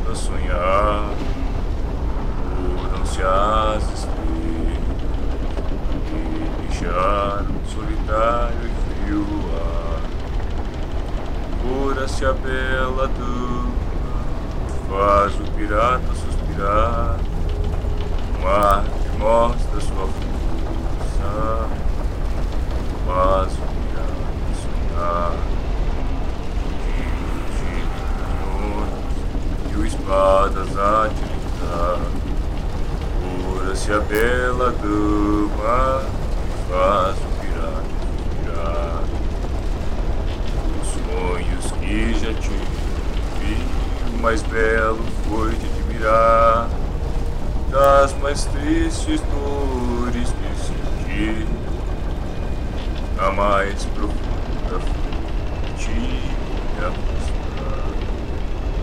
pirata sonhar, foram-se as estrelas e deixaram solitário e frio ar. Cura-se a bela dama, faz o pirata suspirar, o mar que mostra sua força, faz o pirata sonhar. Espadas a tilintar. Cura-se a bela dama e faz o pirata virar. Os sonhos que já tive, o mais belo foi de admirar. Das mais tristes dores que senti, a mais profunda fonte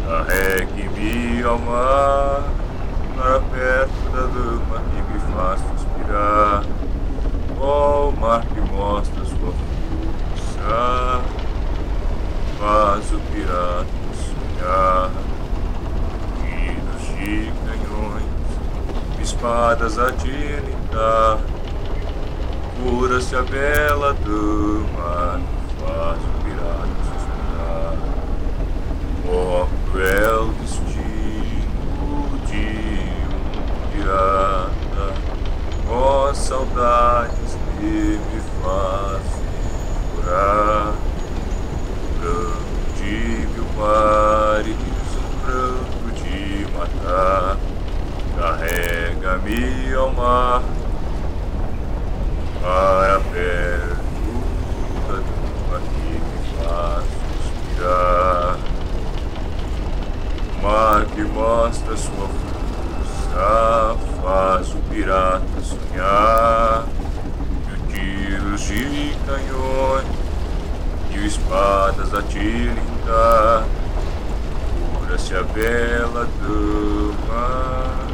Carregue-me ao mar, para perto da dama que me faz suspirar. Ó oh, mar que mostra sua força, faz o pirata sonhar. Tiros de canhões, espadas a tilintar. Cura-se a bela dama, faz o pirata suspirar. Oh, cruel destino de um pirata, ó saudades que me fazem chorar. Grande de mar e soprando de matar, carrega-me ao mar para perto da tua que me faz suspirar mar que mostra sua força pirata sonhar. E tiros de canhões e espadas a tilintar. Cura-se a bela dama